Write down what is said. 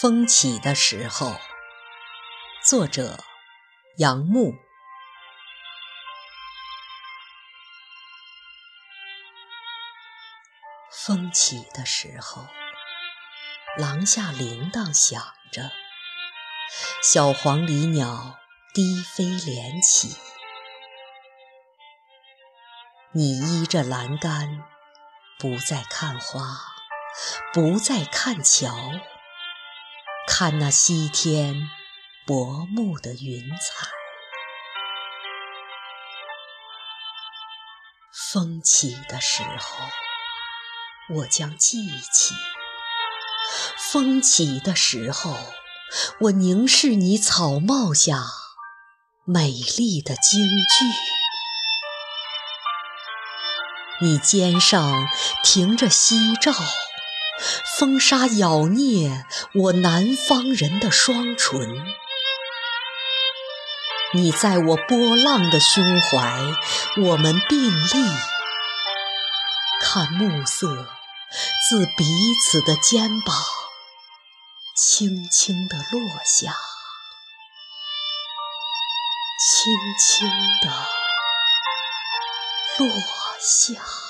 风起的时候，作者杨牧。风起的时候，廊下铃铛响着，小黄鹂鸟低飞连起。你依着栏杆，不再看花，不再看桥。看那西天薄暮的云彩，风起的时候，我将记起；风起的时候，我凝视你草帽下美丽的京剧。你肩上停着夕照。风沙咬孽我南方人的双唇，你在我波浪的胸怀，我们并立，看暮色自彼此的肩膀轻轻地落下，轻轻地落下。